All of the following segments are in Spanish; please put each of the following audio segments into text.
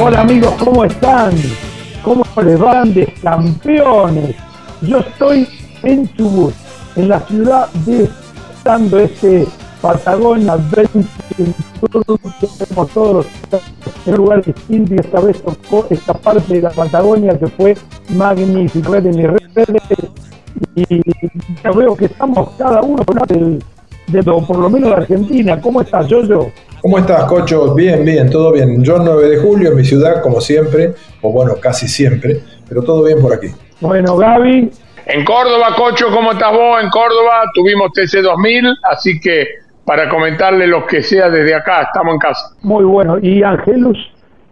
Hola amigos, ¿cómo están? ¿Cómo les van de campeones? Yo estoy en Chubut, en la ciudad de dando este Patagonia 20 tenemos todos los en un lugar distinto y esta vez tocó esta parte de la Patagonia que fue magnífico de mis redes y ya veo que estamos cada uno de, de, por lo menos de Argentina. ¿Cómo estás, Yoyo? ¿Cómo estás, Cocho? Bien, bien, todo bien. Yo 9 de julio en mi ciudad, como siempre, o bueno, casi siempre, pero todo bien por aquí. Bueno, Gaby. En Córdoba, Cocho, ¿cómo estás vos? En Córdoba tuvimos TC2000, así que para comentarle lo que sea desde acá, estamos en casa. Muy bueno. ¿Y Angelus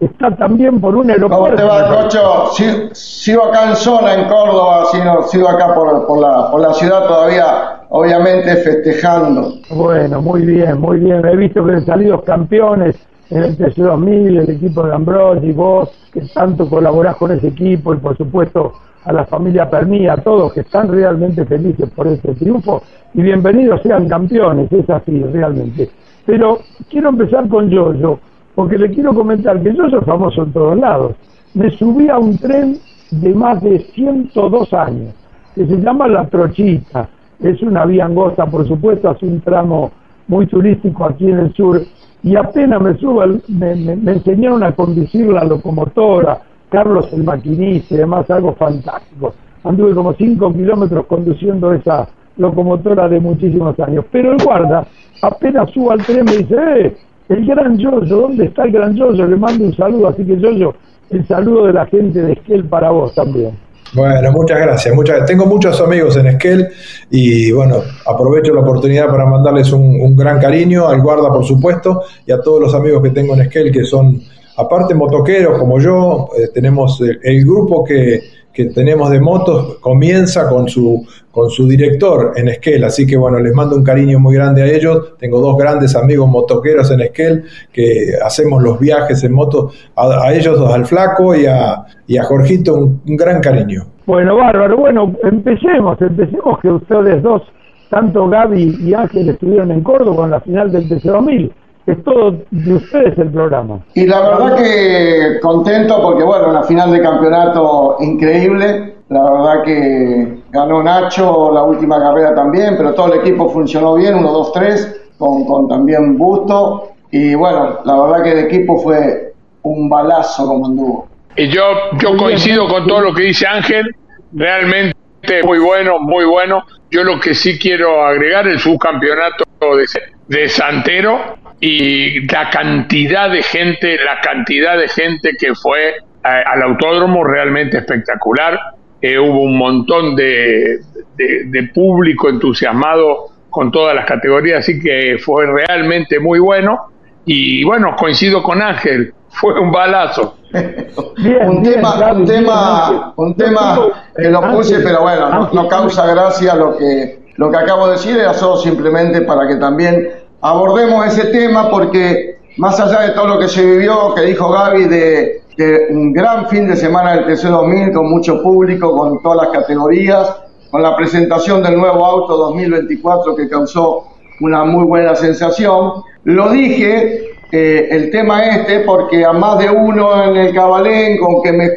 está también por un aeropuerto? ¿Cómo te va, Cocho? Sigo, acá en zona, en Córdoba, sigo, sigo acá por, por, la, por la ciudad todavía, obviamente festejando. Bueno, muy bien, muy bien. He visto que han salido campeones en el TC2000, el equipo de Ambrosi, vos, que tanto colaborás con ese equipo y por supuesto a la familia Permí, a todos que están realmente felices por este triunfo y bienvenidos sean campeones, es así realmente. Pero quiero empezar con Yoyo, porque le quiero comentar que yo soy famoso en todos lados. Me subí a un tren de más de 102 años, que se llama La Trochita. Es una vía angosta, por supuesto, hace un tramo muy turístico aquí en el sur. Y apenas me subo, me, me enseñaron a conducir la locomotora, Carlos el maquinista y demás, algo fantástico. Anduve como 5 kilómetros conduciendo esa locomotora de muchísimos años. Pero el guarda, apenas subo al tren, me dice, ¡eh! El gran Yoyo, ¿dónde está el gran Yoyo? Le mando un saludo, así que Yoyo, el saludo de la gente de Esquel para vos también. Bueno, muchas gracias. Muchas, tengo muchos amigos en Esquel y bueno, aprovecho la oportunidad para mandarles un, gran cariño al guarda, por supuesto, y a todos los amigos que tengo en Esquel que son, aparte motoqueros como yo, eh, tenemos el grupo que, que tenemos de motos comienza con su, con su director en Esquel, así que bueno, les mando un cariño muy grande a ellos. Tengo dos grandes amigos motoqueros en Esquel que hacemos los viajes en moto, a, ellos dos, al Flaco y a, y a Jorgito, un, gran cariño. Bueno, bárbaro, bueno, empecemos, empecemos que ustedes dos, tanto Gaby y Ángel estuvieron en Córdoba en la final del TC2000. Es todo de ustedes el programa. Y la verdad que contento porque, bueno, una final de campeonato increíble. La verdad que ganó Nacho la última carrera también, pero todo el equipo funcionó bien, 1, 2, 3, con, con también Busto. Y bueno, la verdad que el equipo fue un balazo como anduvo. Y yo, yo coincido con todo lo que dice Ángel, realmente muy bueno, muy bueno. Yo lo que sí quiero agregar el subcampeonato de, de Santero y la cantidad de gente, la cantidad de gente que fue al autódromo realmente espectacular. Eh, hubo un montón de, de, público entusiasmado con todas las categorías, así que fue realmente muy bueno. Y bueno, coincido con Ángel, fue un balazo. un, tema, un tema, un tema que lo puse, pero bueno, no, causa gracia lo que, lo que acabo de decir, era solo simplemente para que también abordemos ese tema, porque más allá de todo lo que se vivió, que dijo Gaby, de, un gran fin de semana del TC2000 con mucho público, con todas las categorías, con la presentación del nuevo auto 2024 que causó una muy buena sensación. Lo dije eh, el tema este porque a más de uno en el cabalén con que me,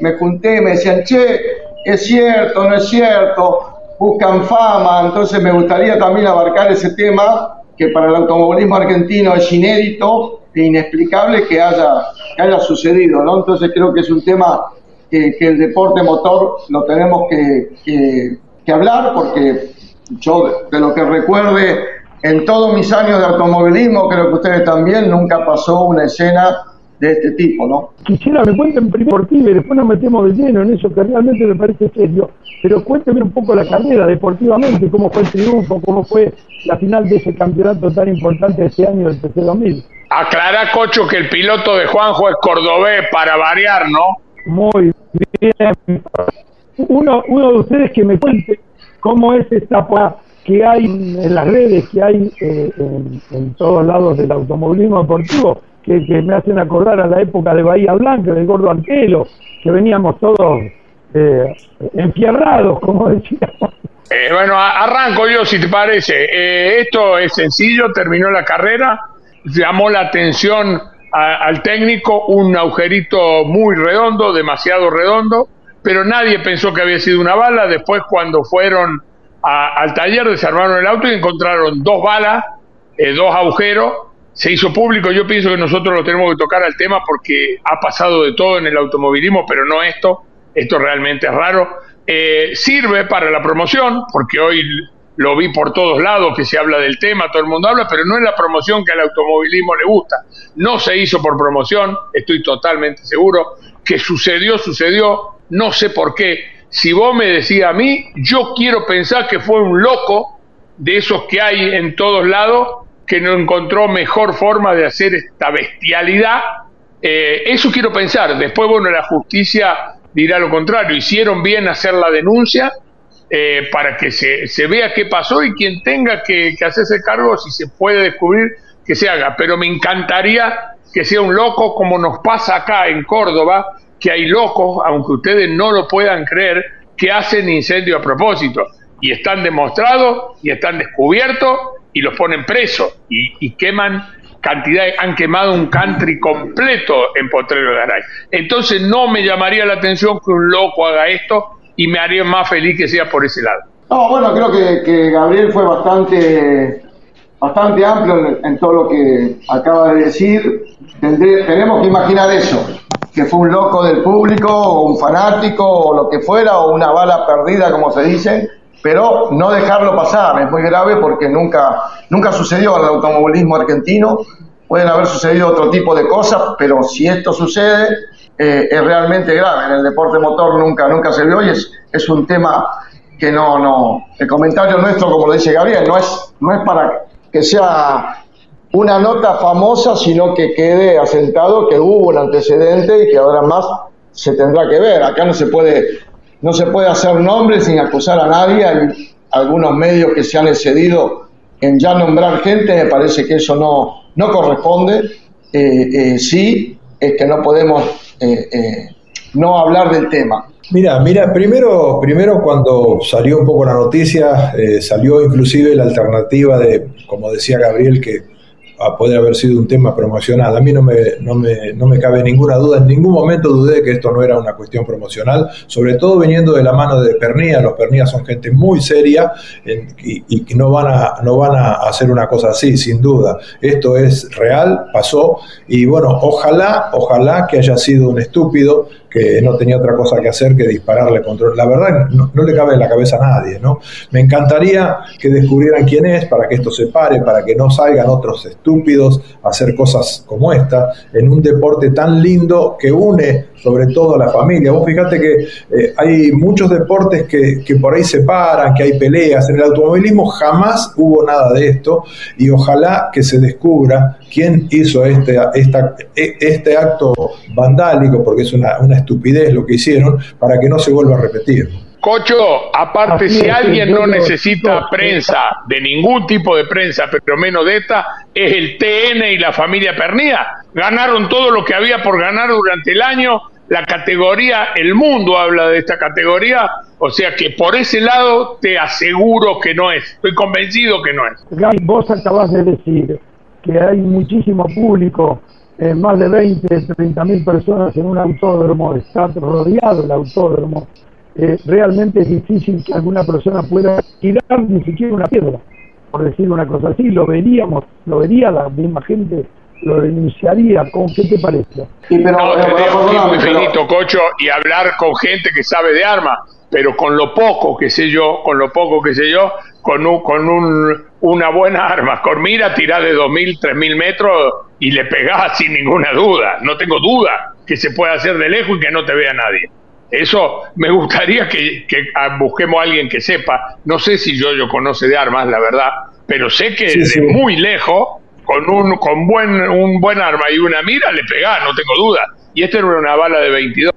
me junté me decían, che, es cierto, no es cierto, buscan fama, entonces me gustaría también abarcar ese tema que para el automovilismo argentino es inédito e inexplicable que haya, haya sucedido. Entonces creo que es un tema que, el deporte motor lo tenemos que, que, que hablar porque yo de lo que recuerde en todos mis años de automovilismo, creo que ustedes también, nunca pasó una escena de este tipo, ¿no? Quisiera me cuenten primero por ti y después nos metemos de lleno en eso que realmente me parece serio. Pero cuénteme un poco la carrera deportivamente, cómo fue el triunfo, cómo fue la final de ese campeonato tan importante este año del TC2000. Aclara, Cocho, que el piloto de Juanjo es cordobés para variar, ¿no? Muy bien. Uno, uno de ustedes que me cuente cómo es esta que hay en las redes, que hay eh, en, todos lados del automovilismo deportivo, que, me hacen acordar a la época de Bahía Blanca, del Gordo Arquelo, que veníamos todos eh, enfierrados, como decíamos. Eh, bueno, arranco yo si te parece. esto es sencillo, terminó la carrera, llamó la atención al técnico un agujerito muy redondo, demasiado redondo, pero nadie pensó que había sido una bala. Después cuando fueron al taller, desarmaron el auto y encontraron dos balas, eh, dos agujeros. Se hizo público. Yo pienso que nosotros lo tenemos que tocar al tema porque ha pasado de todo en el automovilismo, pero no esto. Esto realmente es raro. Eh, sirve para la promoción, porque hoy lo vi por todos lados que se habla del tema, todo el mundo habla, pero no es la promoción que al automovilismo le gusta. No se hizo por promoción, estoy totalmente seguro. Que sucedió, sucedió, no sé por qué si vos me decís a mí, yo quiero pensar que fue un loco de esos que hay en todos lados que no encontró mejor forma de hacer esta bestialidad. Eh, eso quiero pensar. Después, bueno, la justicia dirá lo contrario. Hicieron bien hacer la denuncia eh, para que se, se, vea qué pasó y quien tenga que, que hacerse cargo, si se puede descubrir, que se haga. Pero me encantaría que sea un loco como nos pasa acá en Córdoba, que hay locos, aunque ustedes no lo puedan creer, que hacen incendio a propósito. Y están demostrados y están descubiertos y los ponen presos y, queman cantidad, han quemado un country completo en Potrero de Garay. Entonces no me llamaría la atención que un loco haga esto y me haría más feliz que sea por ese lado. No, bueno, creo que, Gabriel fue bastante, bastante amplio en, todo lo que acaba de decir. tenemos que imaginar eso que fue un loco del público o un fanático o lo que fuera o una bala perdida como se dice, pero no dejarlo pasar es muy grave porque nunca nunca sucedió en el automovilismo argentino. Pueden haber sucedido otro tipo de cosas, pero si esto sucede eh, es realmente grave. En el deporte motor nunca nunca se vio y es, es un tema que no no el comentario nuestro como lo dice Gabriel no es no es para que sea una nota famosa, sino que quede asentado que hubo un antecedente y que ahora más se tendrá que ver. Acá no se puede, no se puede hacer nombre sin acusar a nadie. Hay algunos medios que se han excedido en ya nombrar gente, me parece que eso no, no corresponde. Eh, eh, sí, es que no podemos eh, no hablar del tema. Mira, mira, primero, primero cuando salió un poco la noticia, salió inclusive la alternativa de, como decía Gabriel, que puede haber sido un tema promocional. A mí no me, no, me, no me cabe ninguna duda, en ningún momento dudé que esto no era una cuestión promocional, sobre todo viniendo de la mano de Pernía. Los Pernía son gente muy seria y, y, no, van a, no van a hacer una cosa así, sin duda. Esto es real, pasó y bueno, ojalá, ojalá que haya sido un estúpido que no tenía otra cosa que hacer que dispararle contra... La verdad, no, le cabe en la cabeza a nadie, ¿no? Me encantaría que descubrieran quién es para que esto se pare, para que no salgan otros estúpidos a hacer cosas como esta en un deporte tan lindo que une sobre todo a la familia. Vos fíjate que eh, hay muchos deportes que, que por ahí se paran, que hay peleas. En el automovilismo jamás hubo nada de esto y ojalá que se descubra quién hizo este, esta, e, este acto vandálico, porque es una, una estupidez lo que hicieron, para que no se vuelva a repetir. Cocho, aparte, si alguien no necesita prensa, de ningún tipo de prensa, pero menos de esta, es el TN y la familia Pernía. Ganaron todo lo que había por ganar durante el año. La categoría, el mundo habla de esta categoría, o sea que por ese lado te aseguro que no es. Estoy convencido que no es. Gaby, vos acabas de decir que hay muchísimo público eh, más de 20, 30 mil personas en un autódromo, está rodeado el autódromo, eh, realmente es difícil que alguna persona pueda tirar ni siquiera una piedra, por decir una cosa así, lo veríamos, lo vería la misma gente, lo denunciaría, ¿con qué te parece? Sí, pero, no, eh, muy finito, Cocho, y hablar con gente que sabe de armas, pero con lo poco que sé yo, con lo poco que sé yo, con un, con un, una buena arma, con mira, tirás de 2.000, 3.000 metros y le pegás sin ninguna duda, no tengo duda que se puede hacer de lejos y que no te vea nadie. Eso me gustaría que, busquemos a alguien que sepa. No sé si yo, yo conoce de armas, la verdad, pero sé que de muy lejos, con un con buen un buen arma y una mira, le pegás, no tengo duda. Y esta era una bala de 22.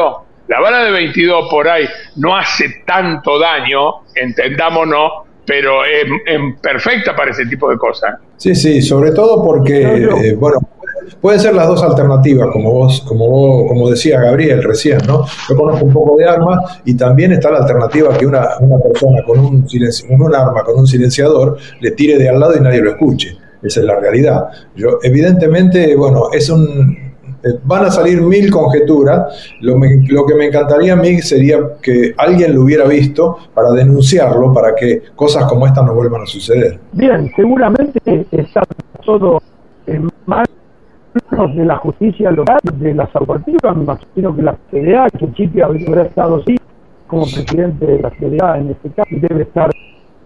La bala de 22 por ahí no hace tanto daño, entendámonos, pero es, perfecta para ese tipo de cosas. Sí, sí, sobre todo porque, eh, bueno, Pueden ser las dos alternativas, como vos, como como decía Gabriel recién, ¿no? Yo conozco un poco de armas y también está la alternativa que una, una persona con un, con un arma, con un silenciador, le tire de al lado y nadie lo escuche. Esa es la realidad. Yo, evidentemente, bueno, es un, eh, van a salir mil conjeturas. Lo, lo, que me encantaría a mí sería que alguien lo hubiera visto para denunciarlo, para que cosas como esta no vuelvan a suceder. Bien, seguramente está todo en mal de la justicia local, de las autoridades, me imagino que la CDA, que Chipi habría estado así, como presidente de la CDA en este caso, debe estar,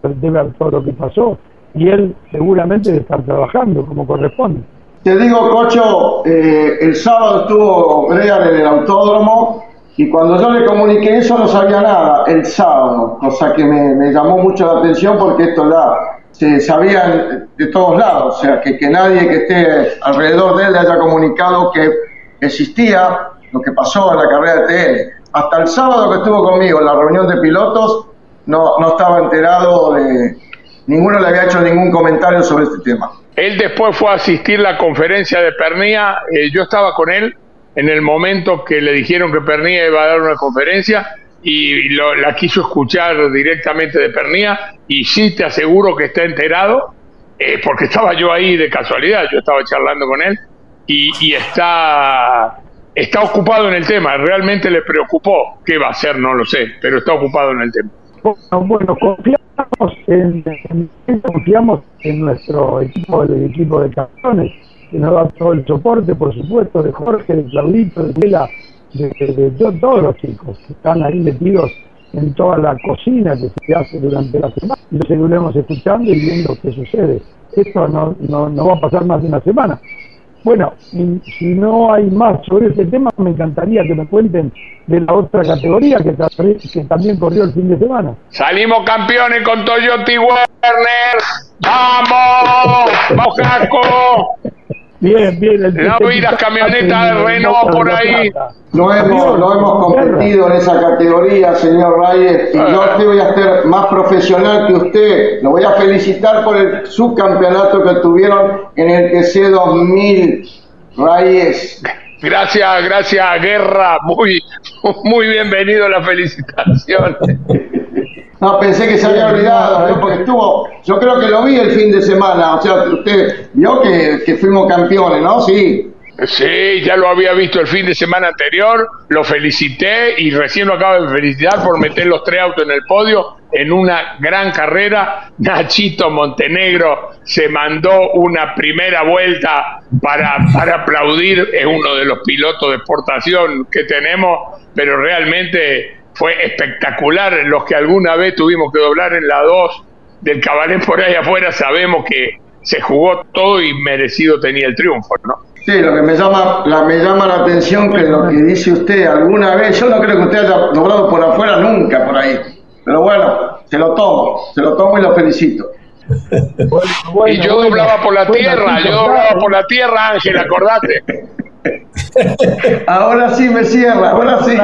debe ver todo lo que pasó, y él seguramente debe estar trabajando como corresponde. Te digo, Cocho, eh, el sábado estuvo Brean en el autódromo y cuando yo le comuniqué eso no sabía nada, el sábado, cosa que me, me llamó mucho la atención porque esto ya se sabía de todos lados, o sea, que, que nadie que esté alrededor de él le haya comunicado que existía lo que pasó en la carrera de TN. Hasta el sábado que estuvo conmigo en la reunión de pilotos, no, no estaba enterado de... Ninguno le había hecho ningún comentario sobre este tema. Él después fue a asistir la conferencia de Pernía, eh, yo estaba con él en el momento que le dijeron que Pernía iba a dar una conferencia y la quiso escuchar directamente de Pernía y sí te aseguro que está enterado, eh, porque estaba yo ahí de casualidad, yo estaba charlando con él y, está, está ocupado en el tema, realmente le preocupó, qué va a hacer, no lo sé, pero está ocupado en el tema. Bueno, confiamos en, confiamos en nuestro equipo, el equipo de campeones, que nos da todo el soporte, por supuesto, de Jorge, de Claudito, de Vela de, todos los chicos que están ahí metidos en toda la cocina que se hace durante la semana y lo seguiremos escuchando y viendo qué sucede. Esto no, no, no va a pasar más de una semana. Bueno, si no hay más sobre este tema, me encantaría que me cuenten de la otra categoría que, que también corrió el fin de semana. Salimos campeones con Toyota y Werner. ¡Vamos! ¡Vamos, Jaco! Bien, bien. El no vi las camionetas de Renault por ahí. No hemos, no hemos competido en esa categoría, señor Reyes, y yo te voy a ser más profesional que usted. Lo voy a felicitar por el subcampeonato que tuvieron en el TC 2000, Reyes. Gracias, gracias, Guerra. Muy, muy bienvenido la felicitación. No, pensé que se había olvidado, porque estuvo, yo creo que lo vi el fin de semana, o sea, usted vio que, que fuimos campeones, ¿no? Sí. Sí, ya lo había visto el fin de semana anterior, lo felicité y recién lo acabo de felicitar por meter los tres autos en el podio en una gran carrera. Nachito Montenegro se mandó una primera vuelta para, para aplaudir, es uno de los pilotos de exportación que tenemos, pero realmente fue espectacular. Los que alguna vez tuvimos que doblar en la 2 del cabaret por ahí afuera sabemos que se jugó todo y merecido tenía el triunfo, ¿no? Sí, lo que me llama, la, me llama la atención que lo que dice usted alguna vez, yo no creo que usted haya doblado por afuera nunca por ahí, pero bueno, se lo tomo, se lo tomo y lo felicito. y yo doblaba por la tierra, yo doblaba por la tierra, Ángel, acordate. Ahora sí me cierra, ahora sí.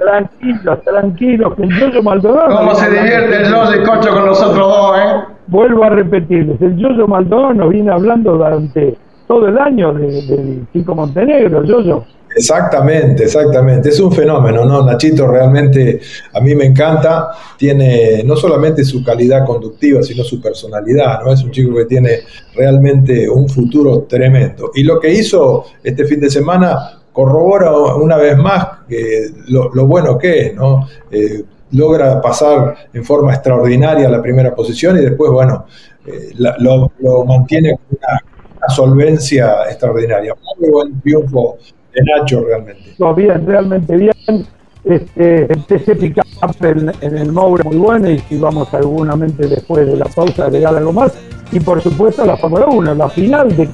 Tranquilos, tranquilos, que el Yoyo Maldonado. ¿Cómo se divierte el Yoyo Cocho con nosotros dos, eh? Vuelvo a repetirles, el Yoyo Maldonado nos viene hablando durante todo el año del Chico Montenegro, Yoyo. Exactamente, exactamente. Es un fenómeno, ¿no? Nachito realmente a mí me encanta. Tiene no solamente su calidad conductiva, sino su personalidad, ¿no? Es un chico que tiene realmente un futuro tremendo. Y lo que hizo este fin de semana corrobora una vez más que lo, bueno que es, ¿no? Eh, logra pasar en forma extraordinaria la primera posición y después, bueno, eh, lo, mantiene con una, solvencia extraordinaria. Muy buen triunfo de Nacho realmente. bien, realmente bien. Este, ese pick en, en, el Moure muy bueno y si vamos seguramente después de la pausa agregar algo más. Y por supuesto la Fórmula 1, la final de,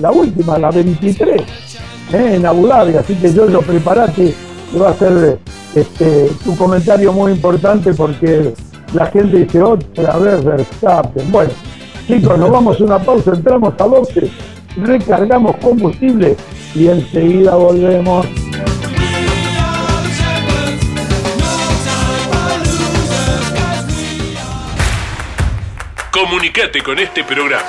la última, la 23, ¿eh? en Abu Dhabi. Así que yo lo preparate, que va a ser este, tu comentario muy importante porque la gente dice otra vez Verstappen. Bueno, chicos, nos vamos a una pausa, entramos a boxe, recargamos combustible y enseguida volvemos. Comunicate con este programa.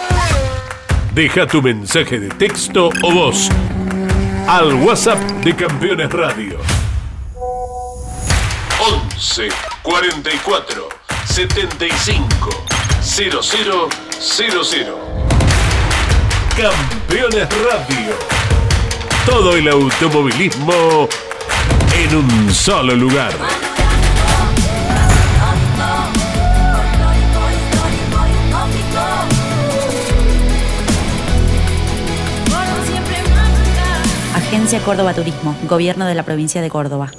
Deja tu mensaje de texto o voz al WhatsApp de Campeones Radio. 11 44 75 0000. Campeones Radio. Todo el automovilismo en un solo lugar. Agencia Córdoba Turismo, Gobierno de la Provincia de Córdoba.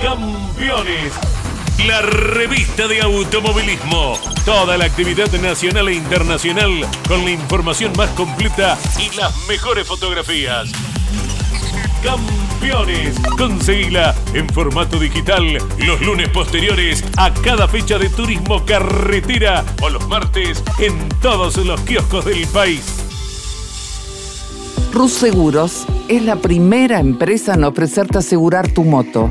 Campeones, la revista de automovilismo. Toda la actividad nacional e internacional con la información más completa y las mejores fotografías. Campeones, conseguila en formato digital los lunes posteriores a cada fecha de turismo carretera o los martes en todos los kioscos del país. Rus Seguros es la primera empresa en ofrecerte asegurar tu moto.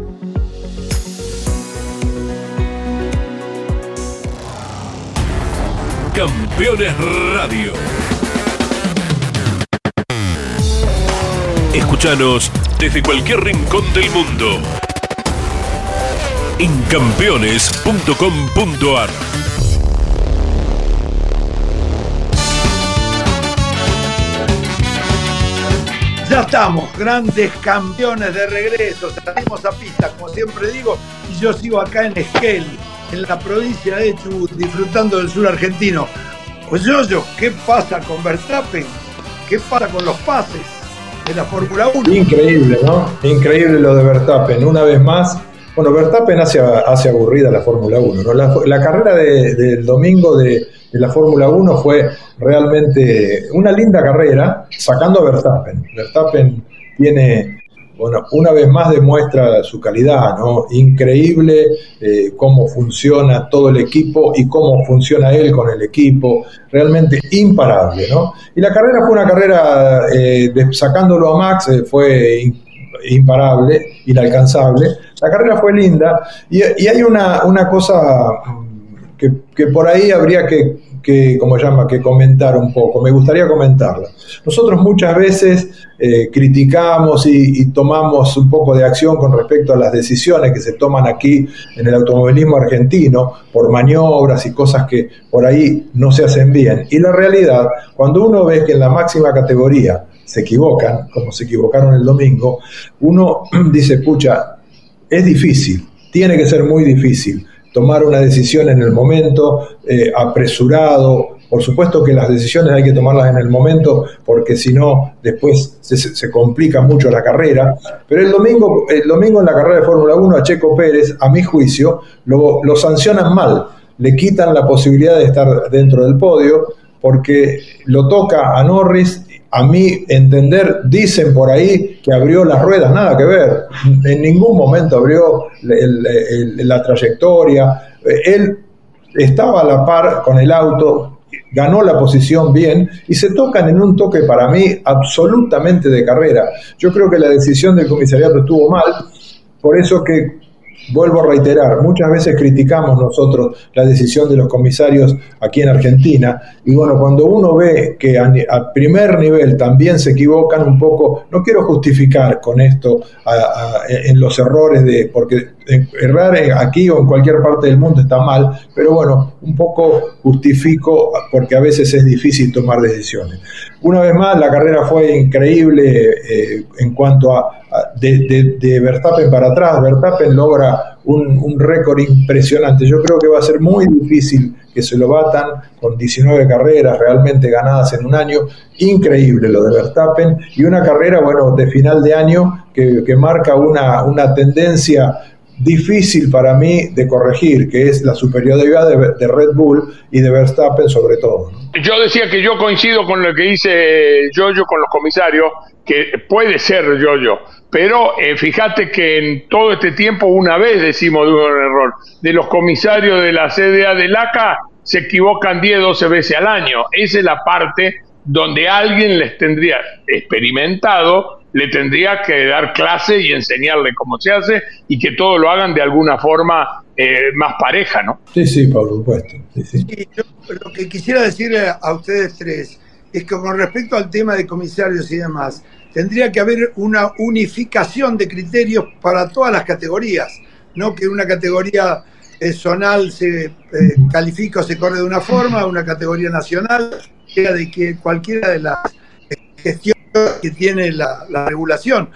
Campeones Radio. Escúchanos desde cualquier rincón del mundo en campeones.com.ar. Ya estamos, grandes campeones de regreso. Salimos a pista, como siempre digo, y yo sigo acá en Esquel, en la provincia de Chubut, disfrutando del sur argentino. Pues yo, ¿qué pasa con Verstappen? ¿Qué pasa con los pases de la Fórmula 1? Increíble, ¿no? Increíble lo de Verstappen. Una vez más, bueno, Verstappen hace, hace aburrida la Fórmula 1, ¿no? La, carrera del domingo de de la Fórmula 1 fue realmente una linda carrera, sacando a Verstappen. Verstappen tiene bueno, una vez más demuestra su calidad, ¿no? Increíble eh, cómo funciona todo el equipo y cómo funciona él con el equipo, realmente imparable, ¿no? Y la carrera fue una carrera, eh, sacándolo a Max, eh, fue imparable, inalcanzable. La carrera fue linda y, hay una, una cosa que, por ahí habría que que, como llama, que comentar un poco. Me gustaría comentarla. Nosotros muchas veces eh, criticamos y, tomamos un poco de acción con respecto a las decisiones que se toman aquí en el automovilismo argentino por maniobras y cosas que por ahí no se hacen bien. Y la realidad, cuando uno ve que en la máxima categoría se equivocan, como se equivocaron el domingo, uno dice, pucha, es difícil, tiene que ser muy difícil tomar una decisión en el momento, eh, apresurado. Por supuesto que las decisiones hay que tomarlas en el momento porque si no después se, complica mucho la carrera. Pero el domingo, el domingo en la carrera de Fórmula 1 a Checo Pérez, a mi juicio, lo, lo sancionan mal. Le quitan la posibilidad de estar dentro del podio porque lo toca a Norris a mí entender, dicen por ahí que abrió las ruedas, nada que ver, en ningún momento abrió la trayectoria, él estaba a la par con el auto, ganó la posición bien y se tocan en un toque para mí absolutamente de carrera. Yo creo que la decisión del comisariato estuvo mal, por eso que Vuelvo a reiterar, muchas veces criticamos nosotros la decisión de los comisarios aquí en Argentina y bueno, cuando uno ve que a, primer nivel también se equivocan un poco, no quiero justificar con esto en los errores de, porque errar aquí o en cualquier parte del mundo está mal, pero bueno, un poco justifico porque a veces es difícil tomar decisiones. Una vez más, la carrera fue increíble eh, en cuanto a, de, Verstappen para atrás. Verstappen logra un, un récord impresionante. Yo creo que va a ser muy difícil que se lo batan con 19 carreras realmente ganadas en un año. Increíble lo de Verstappen y una carrera, bueno, de final de año que, que marca una, una tendencia difícil para mí de corregir, que es la superioridad de, Red Bull y de Verstappen sobre todo. Yo decía que yo coincido con lo que dice Jojo con los comisarios, que puede ser Jojo, pero eh, fíjate que en todo este tiempo una vez decimos de un error, de los comisarios de la CDA del ACA se equivocan 10, 12 veces al año. Esa es la parte donde alguien les tendría experimentado le tendría que dar clase y enseñarle cómo se hace y que todo lo hagan de alguna forma eh, más pareja, ¿no? Sí, sí, por supuesto. lo que quisiera decirle a ustedes tres es que con respecto al tema de comisarios y demás, tendría que haber una unificación de criterios para todas las categorías, no que una categoría eh, zonal se eh, califica o se corre de una forma, una categoría nacional, sea de que cualquiera de las gestiones que tiene la, regulación.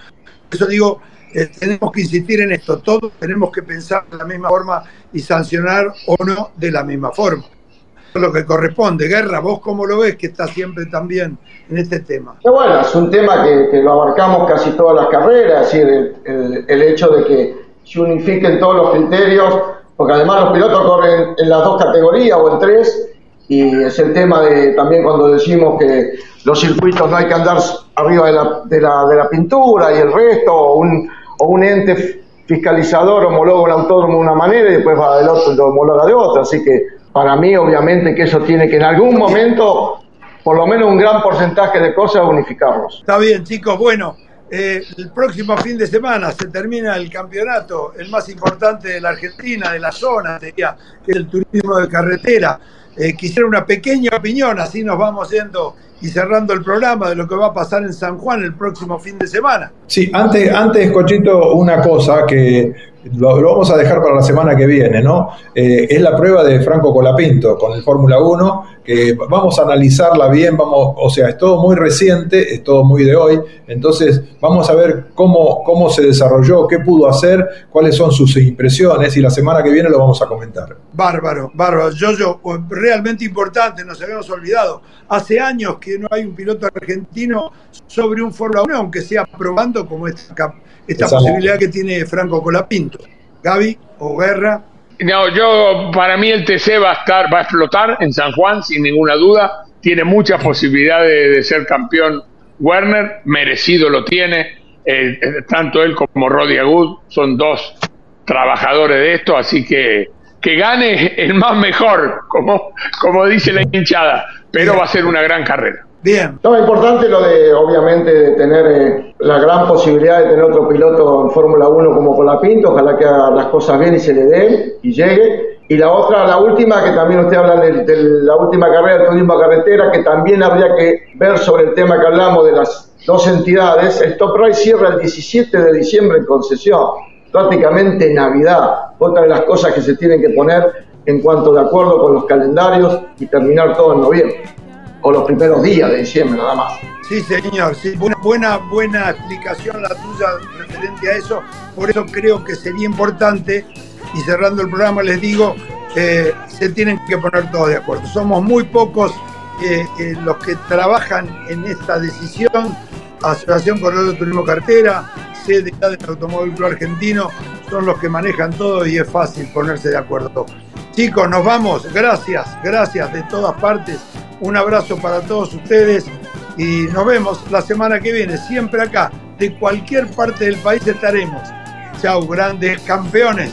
Por eso digo, eh, tenemos que insistir en esto, todos tenemos que pensar de la misma forma y sancionar o no de la misma forma. Lo que corresponde. Guerra, vos cómo lo ves que está siempre también en este tema. bueno, es un tema que, lo abarcamos casi todas las carreras, es el, el, hecho de que se unifiquen todos los criterios, porque además los pilotos corren en las dos categorías o en tres, y es el tema de también cuando decimos que los circuitos no hay que andar arriba de la, de la, de la pintura y el resto, o un, o un ente fiscalizador homologa un autódromo de una manera y después va del otro y lo homologa de otra. Así que para mí, obviamente, que eso tiene que en algún momento, por lo menos un gran porcentaje de cosas, unificarlos. Está bien, chicos. Bueno, eh, el próximo fin de semana se termina el campeonato, el más importante de la Argentina, de la zona, diría, que es el turismo de carretera eh, quisiera una pequeña opinión, así nos vamos yendo y cerrando el programa de lo que va a pasar en San Juan el próximo fin de semana. Sí, antes, antes Cochito, una cosa que lo, vamos a dejar para la semana que viene, ¿no? Eh, es la prueba de Franco Colapinto con el Fórmula 1, que vamos a analizarla bien, vamos, o sea, es todo muy reciente, es todo muy de hoy, entonces vamos a ver cómo, cómo se desarrolló, qué pudo hacer, cuáles son sus impresiones y la semana que viene lo vamos a comentar. Bárbaro, bárbaro. Yo, yo, realmente importante, nos habíamos olvidado. Hace años que no hay un piloto argentino sobre un Fórmula 1, aunque sea probando como esta, esta posibilidad que tiene Franco Colapinto. Gaby o Guerra. No, yo, para mí el TC va a estar, va a explotar en San Juan, sin ninguna duda. Tiene muchas posibilidades de, ser campeón Werner, merecido lo tiene. eh, tanto él como Roddy Agud son dos trabajadores de esto, así que que gane el más mejor, como, como dice la hinchada, pero va a ser una gran carrera. Bien. No, es importante lo de, obviamente, de tener eh, la gran posibilidad de tener otro piloto en Fórmula 1 como Colapinto, ojalá que haga las cosas bien y se le dé y llegue. Y la otra, la última, que también usted habla de, de la última carrera de turismo carretera, que también habría que ver sobre el tema que hablamos de las dos entidades. El Top Race cierra el 17 de diciembre en concesión prácticamente Navidad. Otra de las cosas que se tienen que poner en cuanto de acuerdo con los calendarios y terminar todo en noviembre, o los primeros días de diciembre nada más. Sí, señor, sí, buena, buena, buena explicación la tuya referente a eso, por eso creo que sería importante, y cerrando el programa les digo, se tienen que poner todos de acuerdo. Somos muy pocos eh, eh, los que trabajan en esta decisión, Asociación Corredor de Turismo Cartera, sede del Automóvil Club Argentino, son los que manejan todo y es fácil ponerse de acuerdo. Chicos, nos vamos. Gracias, gracias de todas partes. Un abrazo para todos ustedes y nos vemos la semana que viene, siempre acá. De cualquier parte del país estaremos. Chau, grandes campeones.